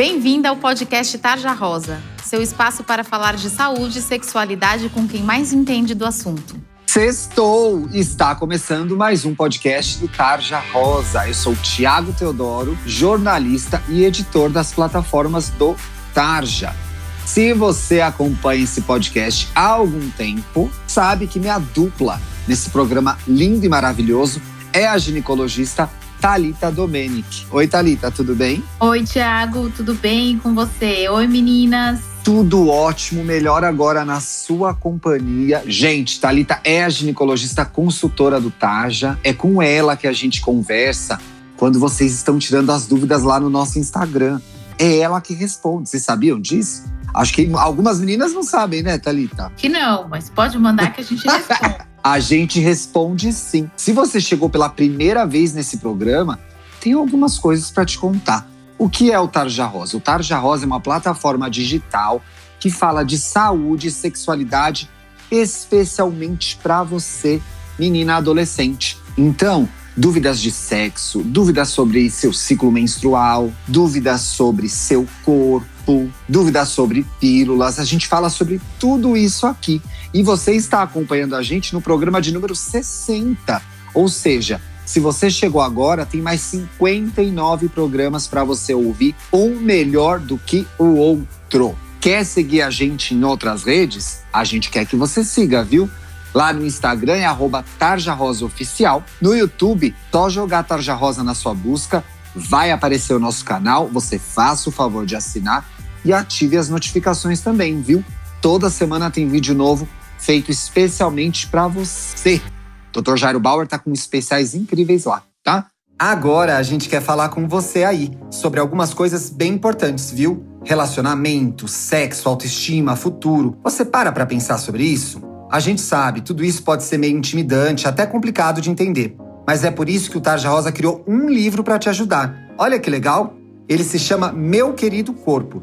Bem-vinda ao podcast Tarja Rosa, seu espaço para falar de saúde e sexualidade com quem mais entende do assunto. Sextou! Está começando mais um podcast do Tarja Rosa. Eu sou Tiago Teodoro, jornalista e editor das plataformas do Tarja. Se você acompanha esse podcast há algum tempo, sabe que minha dupla nesse programa lindo e maravilhoso é a ginecologista Talita Domenic. Oi, Talita, tudo bem? Oi, Tiago, tudo bem com você? Oi, meninas. Tudo ótimo, melhor agora na sua companhia. Gente, Talita é a ginecologista consultora do Taja. É com ela que a gente conversa quando vocês estão tirando as dúvidas lá no nosso Instagram. É ela que responde. Vocês sabiam disso? Acho que algumas meninas não sabem, né, Talita? Que não, mas pode mandar que a gente responde. A gente responde sim. Se você chegou pela primeira vez nesse programa, tem algumas coisas para te contar. O que é o Tarja Rosa? O Tarja Rosa é uma plataforma digital que fala de saúde e sexualidade, especialmente para você, menina adolescente. Então, dúvidas de sexo, dúvidas sobre seu ciclo menstrual, dúvidas sobre seu corpo dúvidas sobre pílulas. A gente fala sobre tudo isso aqui. E você está acompanhando a gente no programa de número 60. Ou seja, se você chegou agora, tem mais 59 programas para você ouvir, um melhor do que o outro. Quer seguir a gente em outras redes? A gente quer que você siga, viu? Lá no Instagram é arroba Tarja Rosa Oficial. No YouTube, só jogar Tarja Rosa na sua busca, vai aparecer o nosso canal. Você faça o favor de assinar e ative as notificações também, viu? Toda semana tem vídeo novo feito especialmente para você. Dr. Jairo Bauer tá com especiais incríveis lá, tá? Agora a gente quer falar com você aí sobre algumas coisas bem importantes, viu? Relacionamento, sexo, autoestima, futuro. Você para para pensar sobre isso? A gente sabe, tudo isso pode ser meio intimidante, até complicado de entender. Mas é por isso que o Tarja Rosa criou um livro para te ajudar. Olha que legal! Ele se chama Meu Querido Corpo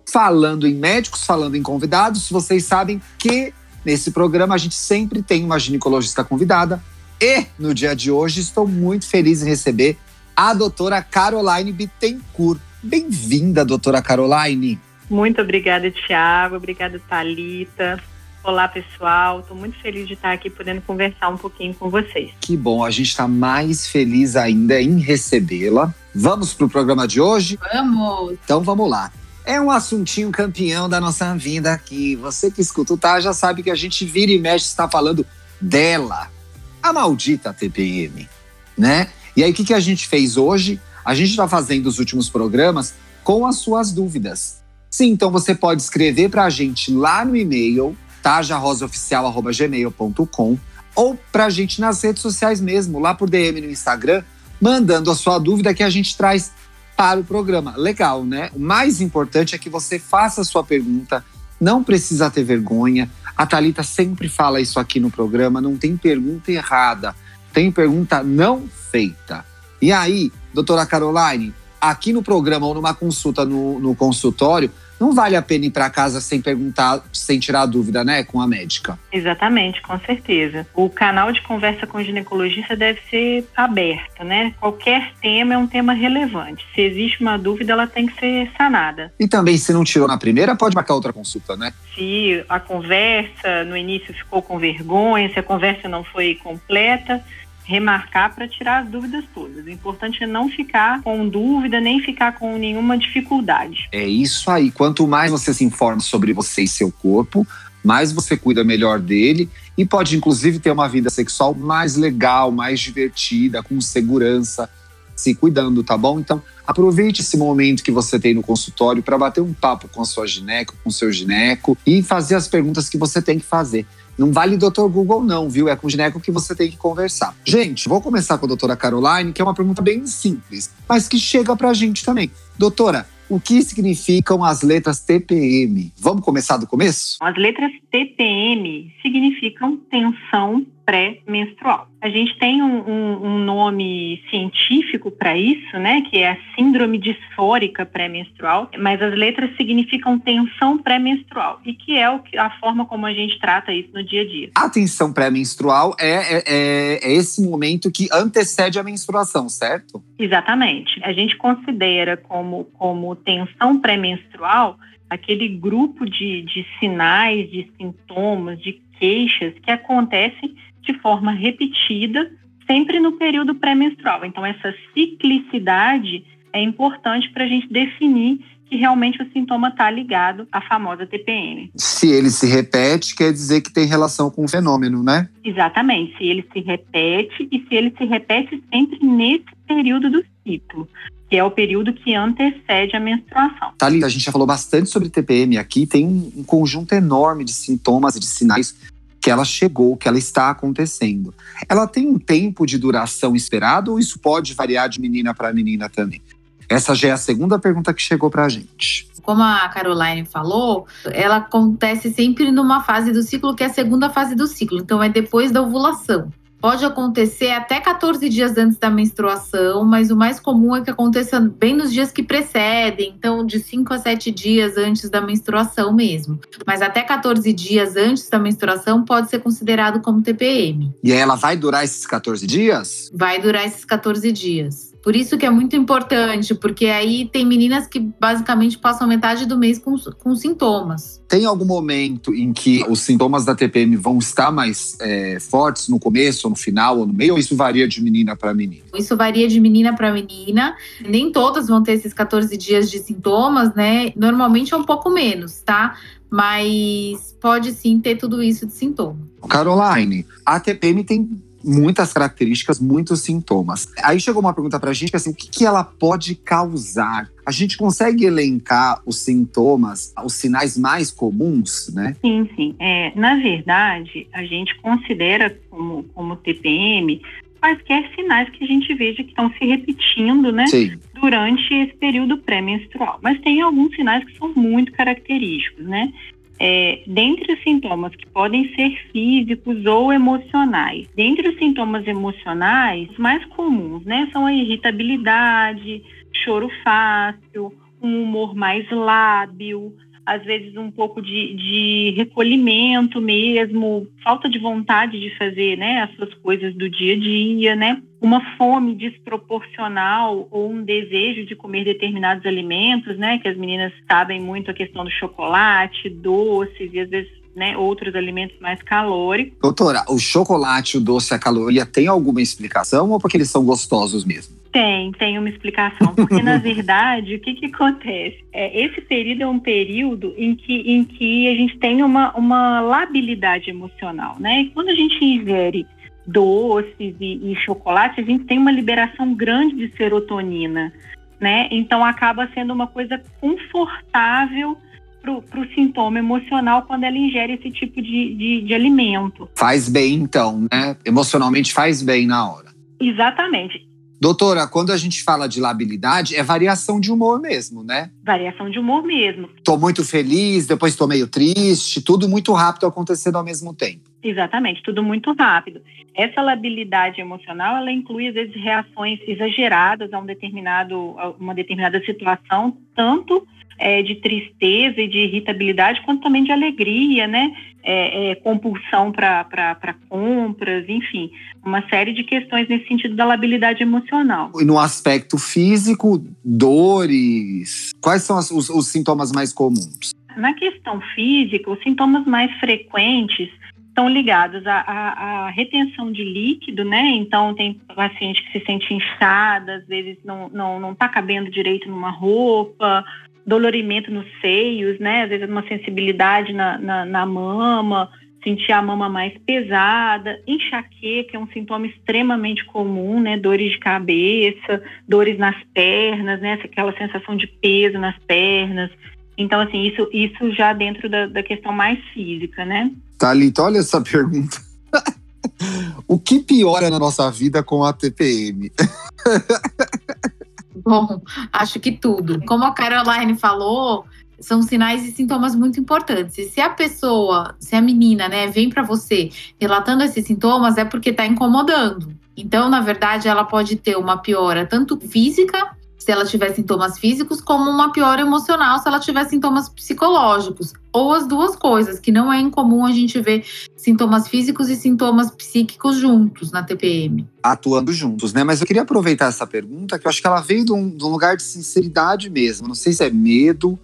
Falando em médicos, falando em convidados, vocês sabem que nesse programa a gente sempre tem uma ginecologista convidada. E no dia de hoje estou muito feliz em receber a doutora Caroline Bittencourt. Bem-vinda, doutora Caroline. Muito obrigada, Tiago. Obrigada, Talita. Olá, pessoal. Estou muito feliz de estar aqui podendo conversar um pouquinho com vocês. Que bom, a gente está mais feliz ainda em recebê-la. Vamos para o programa de hoje? Vamos! Então vamos lá. É um assuntinho campeão da nossa vida aqui. Você que escuta o tá já sabe que a gente vira e mexe está falando dela, a maldita TPM, né? E aí o que, que a gente fez hoje? A gente está fazendo os últimos programas com as suas dúvidas. Sim, então você pode escrever para a gente lá no e-mail, tajarosaoficial.gmail.com ou para a gente nas redes sociais mesmo, lá por DM no Instagram, mandando a sua dúvida que a gente traz para o programa. Legal, né? O mais importante é que você faça a sua pergunta, não precisa ter vergonha. A Talita sempre fala isso aqui no programa, não tem pergunta errada, tem pergunta não feita. E aí, doutora Caroline, aqui no programa ou numa consulta no, no consultório, não vale a pena ir para casa sem perguntar, sem tirar dúvida, né, com a médica. Exatamente, com certeza. O canal de conversa com o ginecologista deve ser aberto, né? Qualquer tema é um tema relevante. Se existe uma dúvida, ela tem que ser sanada. E também, se não tirou na primeira, pode marcar outra consulta, né? Se a conversa no início ficou com vergonha, se a conversa não foi completa, remarcar para tirar as dúvidas todas. O importante é não ficar com dúvida, nem ficar com nenhuma dificuldade. É isso aí. Quanto mais você se informa sobre você e seu corpo, mais você cuida melhor dele e pode inclusive ter uma vida sexual mais legal, mais divertida, com segurança, se cuidando, tá bom? Então, aproveite esse momento que você tem no consultório para bater um papo com a sua gineco, com o seu gineco e fazer as perguntas que você tem que fazer. Não vale doutor Google, não, viu? É com o gineco que você tem que conversar. Gente, vou começar com a doutora Caroline, que é uma pergunta bem simples, mas que chega pra gente também. Doutora, o que significam as letras TPM? Vamos começar do começo? As letras TPM significam tensão pré-menstrual. A gente tem um, um, um nome científico para isso, né, que é a síndrome disfórica pré-menstrual, mas as letras significam tensão pré-menstrual e que é o, a forma como a gente trata isso no dia a dia. A tensão pré-menstrual é, é, é, é esse momento que antecede a menstruação, certo? Exatamente. A gente considera como, como tensão pré-menstrual aquele grupo de, de sinais, de sintomas, de queixas que acontecem de forma repetida, sempre no período pré-menstrual. Então, essa ciclicidade é importante para a gente definir que realmente o sintoma está ligado à famosa TPM. Se ele se repete, quer dizer que tem relação com o fenômeno, né? Exatamente. Se ele se repete e se ele se repete sempre nesse período do ciclo que é o período que antecede a menstruação. Thalita, a gente já falou bastante sobre TPM aqui, tem um conjunto enorme de sintomas e de sinais que ela chegou, que ela está acontecendo. Ela tem um tempo de duração esperado ou isso pode variar de menina para menina também? Essa já é a segunda pergunta que chegou para a gente. Como a Caroline falou, ela acontece sempre numa fase do ciclo que é a segunda fase do ciclo, então é depois da ovulação. Pode acontecer até 14 dias antes da menstruação, mas o mais comum é que aconteça bem nos dias que precedem, então de 5 a 7 dias antes da menstruação mesmo. Mas até 14 dias antes da menstruação pode ser considerado como TPM. E ela vai durar esses 14 dias? Vai durar esses 14 dias. Por isso que é muito importante, porque aí tem meninas que basicamente passam metade do mês com, com sintomas. Tem algum momento em que os sintomas da TPM vão estar mais é, fortes no começo, ou no final, ou no meio, ou isso varia de menina para menina? Isso varia de menina para menina. Nem todas vão ter esses 14 dias de sintomas, né? Normalmente é um pouco menos, tá? Mas pode sim ter tudo isso de sintoma. Caroline, a TPM tem muitas características, muitos sintomas. Aí chegou uma pergunta pra gente, assim, o que, que ela pode causar? A gente consegue elencar os sintomas, os sinais mais comuns, né? Sim, sim. É, na verdade, a gente considera como, como TPM quaisquer sinais que a gente veja que estão se repetindo, né? Sim. Durante esse período pré-menstrual. Mas tem alguns sinais que são muito característicos, né? É, dentre os sintomas que podem ser físicos ou emocionais, dentre os sintomas emocionais, mais comuns, né, são a irritabilidade, choro fácil, um humor mais lábil, às vezes um pouco de, de, recolhimento mesmo, falta de vontade de fazer né, as suas coisas do dia a dia, né? Uma fome desproporcional ou um desejo de comer determinados alimentos, né? Que as meninas sabem muito a questão do chocolate, doces e às vezes né, outros alimentos mais calóricos. Doutora, o chocolate, o doce, a caloria tem alguma explicação ou porque eles são gostosos mesmo? Tem, tem uma explicação, porque na verdade o que, que acontece? É, esse período é um período em que, em que a gente tem uma, uma labilidade emocional, né? E quando a gente ingere doces e, e chocolate, a gente tem uma liberação grande de serotonina, né? Então acaba sendo uma coisa confortável para o sintoma emocional quando ela ingere esse tipo de, de, de alimento. Faz bem, então, né? Emocionalmente faz bem na hora. Exatamente. Doutora, quando a gente fala de labilidade, é variação de humor mesmo, né? Variação de humor mesmo. Tô muito feliz, depois tô meio triste, tudo muito rápido acontecendo ao mesmo tempo. Exatamente, tudo muito rápido. Essa labilidade emocional, ela inclui às vezes reações exageradas a um determinado, a uma determinada situação, tanto é, de tristeza e de irritabilidade, quanto também de alegria, né? É, é, compulsão para compras, enfim, uma série de questões nesse sentido da labilidade emocional. E no aspecto físico, dores, quais são as, os, os sintomas mais comuns? Na questão física, os sintomas mais frequentes estão ligados à, à, à, retenção de líquido, né? Então, tem paciente que se sente inchada, às vezes não, não, não tá cabendo direito numa roupa, dolorimento nos seios, né? Às vezes uma sensibilidade na, na, na mama, sentir a mama mais pesada, enxaqueca é um sintoma extremamente comum, né? Dores de cabeça, dores nas pernas, né? Aquela sensação de peso nas pernas. Então, assim, isso, isso já dentro da, da questão mais física, né? Thalita, olha essa pergunta. o que piora na nossa vida com a TPM? Bom, acho que tudo. Como a Caroline falou, são sinais e sintomas muito importantes. E se a pessoa, se a menina, né, vem para você relatando esses sintomas, é porque está incomodando. Então, na verdade, ela pode ter uma piora tanto física se ela tiver sintomas físicos, como uma piora emocional se ela tiver sintomas psicológicos, ou as duas coisas, que não é incomum a gente ver sintomas físicos e sintomas psíquicos juntos na TPM. Atuando juntos, né? Mas eu queria aproveitar essa pergunta, que eu acho que ela veio de um, de um lugar de sinceridade mesmo. Não sei se é medo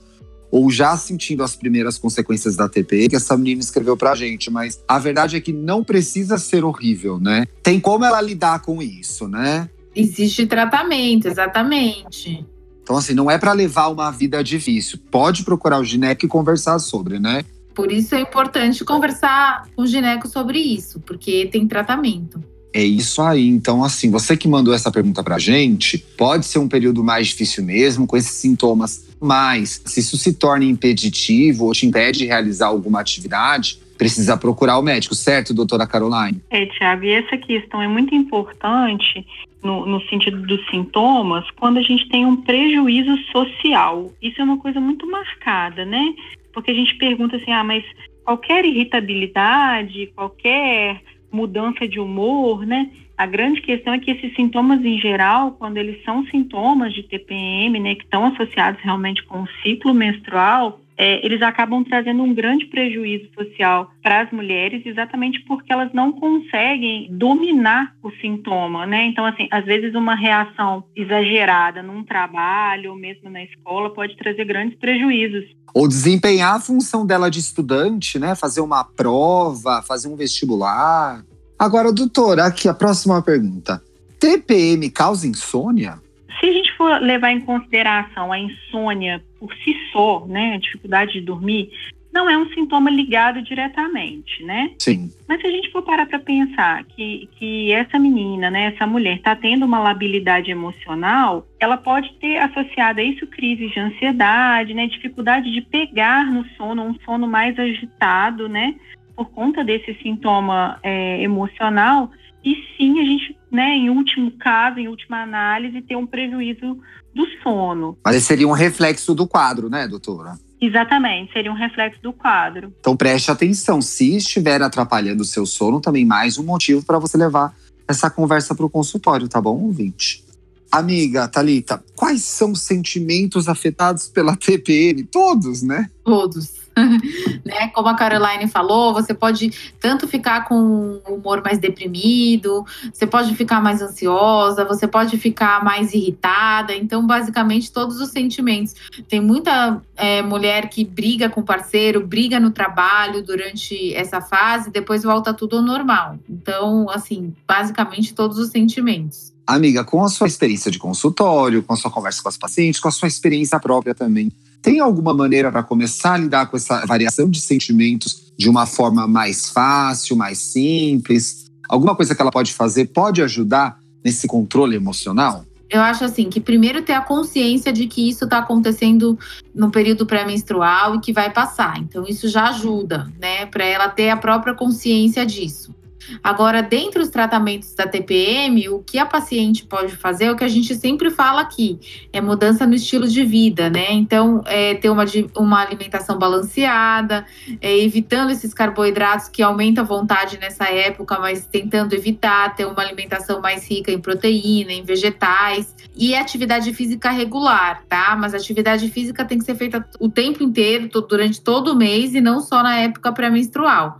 ou já sentindo as primeiras consequências da TPM, que essa menina escreveu pra gente, mas a verdade é que não precisa ser horrível, né? Tem como ela lidar com isso, né? Existe tratamento, exatamente. Então, assim, não é para levar uma vida difícil. Pode procurar o gineco e conversar sobre, né? Por isso é importante conversar com o gineco sobre isso, porque tem tratamento. É isso aí. Então, assim, você que mandou essa pergunta pra gente, pode ser um período mais difícil mesmo, com esses sintomas, mas se isso se torna impeditivo ou te impede de realizar alguma atividade, precisa procurar o médico, certo, doutora Caroline? É, Tiago, e essa questão é muito importante no, no, sentido dos sintomas, quando a gente tem um prejuízo social. Isso é uma coisa muito marcada, né? Porque a gente pergunta assim, ah, mas qualquer irritabilidade, qualquer mudança de humor, né? A grande questão é que esses sintomas em geral, quando eles são sintomas de TPM, né, que estão associados realmente com o ciclo menstrual, é, eles acabam trazendo um grande prejuízo social para as mulheres, exatamente porque elas não conseguem dominar o sintoma, né? Então, assim, às vezes uma reação exagerada num trabalho ou mesmo na escola pode trazer grandes prejuízos. Ou desempenhar a função dela de estudante, né? Fazer uma prova, fazer um vestibular. Agora, doutora, aqui a próxima pergunta. TPM causa insônia? Se a gente for levar em consideração a insônia por si só, né, a dificuldade de dormir, não é um sintoma ligado diretamente, né? Sim. Mas se a gente for parar para pensar que, que essa menina, né, essa mulher está tendo uma labilidade emocional, ela pode ter associado a isso crises de ansiedade, né, dificuldade de pegar no sono, um sono mais agitado, né, por conta desse sintoma é, emocional. E sim, a gente, né, em último caso, em última análise, ter um prejuízo do sono. Mas seria um reflexo do quadro, né, doutora? Exatamente, seria um reflexo do quadro. Então preste atenção, se estiver atrapalhando o seu sono, também mais um motivo para você levar essa conversa para o consultório, tá bom, ouvinte? Amiga, Talita, quais são os sentimentos afetados pela TPM? Todos, né? Todos. né? Como a Caroline falou, você pode tanto ficar com o humor mais deprimido, você pode ficar mais ansiosa, você pode ficar mais irritada. Então, basicamente, todos os sentimentos. Tem muita é, mulher que briga com o parceiro, briga no trabalho durante essa fase, depois volta tudo ao normal. Então, assim, basicamente todos os sentimentos. Amiga, com a sua experiência de consultório, com a sua conversa com as pacientes, com a sua experiência própria também, tem alguma maneira para começar a lidar com essa variação de sentimentos de uma forma mais fácil, mais simples? Alguma coisa que ela pode fazer pode ajudar nesse controle emocional? Eu acho assim que primeiro ter a consciência de que isso está acontecendo no período pré-menstrual e que vai passar. Então isso já ajuda, né, para ela ter a própria consciência disso. Agora, dentro dos tratamentos da TPM, o que a paciente pode fazer é o que a gente sempre fala aqui: é mudança no estilo de vida, né? Então, é ter uma, uma alimentação balanceada, é, evitando esses carboidratos que aumentam a vontade nessa época, mas tentando evitar, ter uma alimentação mais rica em proteína, em vegetais e atividade física regular, tá? Mas atividade física tem que ser feita o tempo inteiro, durante todo o mês e não só na época pré-menstrual.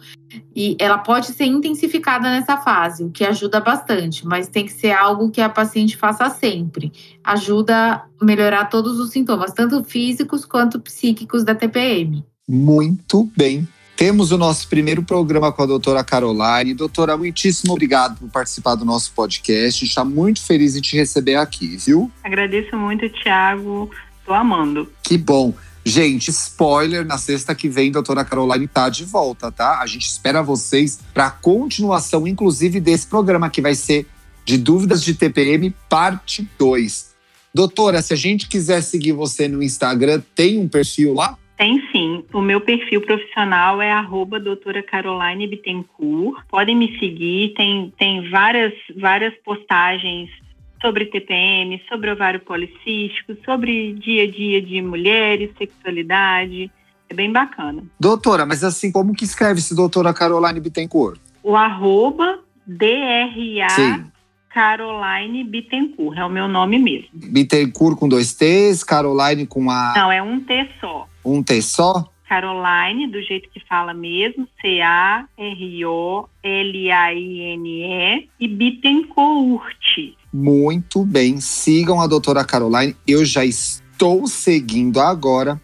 E ela pode ser intensificada nessa fase, o que ajuda bastante, mas tem que ser algo que a paciente faça sempre. Ajuda a melhorar todos os sintomas, tanto físicos quanto psíquicos da TPM. Muito bem. Temos o nosso primeiro programa com a doutora Caroline. Doutora, muitíssimo obrigado por participar do nosso podcast. Está muito feliz em te receber aqui, viu? Agradeço muito, Tiago Tô amando. Que bom. Gente, spoiler, na sexta que vem, doutora Caroline tá de volta, tá? A gente espera vocês para a continuação, inclusive, desse programa, que vai ser de dúvidas de TPM, parte 2. Doutora, se a gente quiser seguir você no Instagram, tem um perfil lá? Tem sim. O meu perfil profissional é arroba doutora Caroline Bittencourt. Podem me seguir, tem, tem várias, várias postagens sobre TPM, sobre ovário policístico, sobre dia a dia de mulheres, sexualidade. É bem bacana. Doutora, mas assim, como que escreve-se doutora Caroline Bittencourt? O arroba DRA Caroline Bittencourt, é o meu nome mesmo. Bittencourt com dois T's, Caroline com a. Não, é um T só. Um T só? Caroline, do jeito que fala mesmo, C-A-R-O-L-A-I-N-E, e Bittencourt. Muito bem, sigam a doutora Caroline. Eu já estou seguindo agora.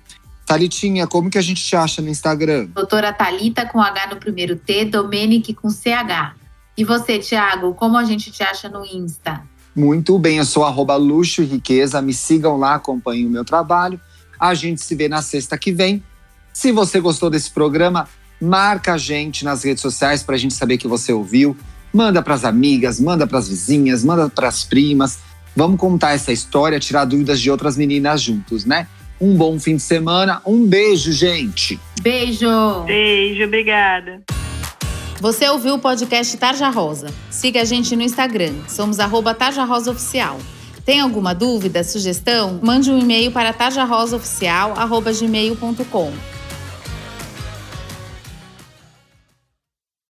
Thalitinha, como que a gente te acha no Instagram? Doutora Talita com H no primeiro T, Domenic com CH. E você, Thiago, como a gente te acha no Insta? Muito bem, eu sou arroba luxo e riqueza. Me sigam lá, acompanhem o meu trabalho. A gente se vê na sexta que vem. Se você gostou desse programa, marca a gente nas redes sociais para a gente saber que você ouviu. Manda para as amigas, manda para as vizinhas, manda para as primas. Vamos contar essa história, tirar dúvidas de outras meninas juntos, né? Um bom fim de semana. Um beijo, gente. Beijo. Beijo, obrigada. Você ouviu o podcast Tarja Rosa? Siga a gente no Instagram. Somos arroba Tarja Rosa Oficial. Tem alguma dúvida, sugestão? Mande um e-mail para tarjarosaoficial.gmail.com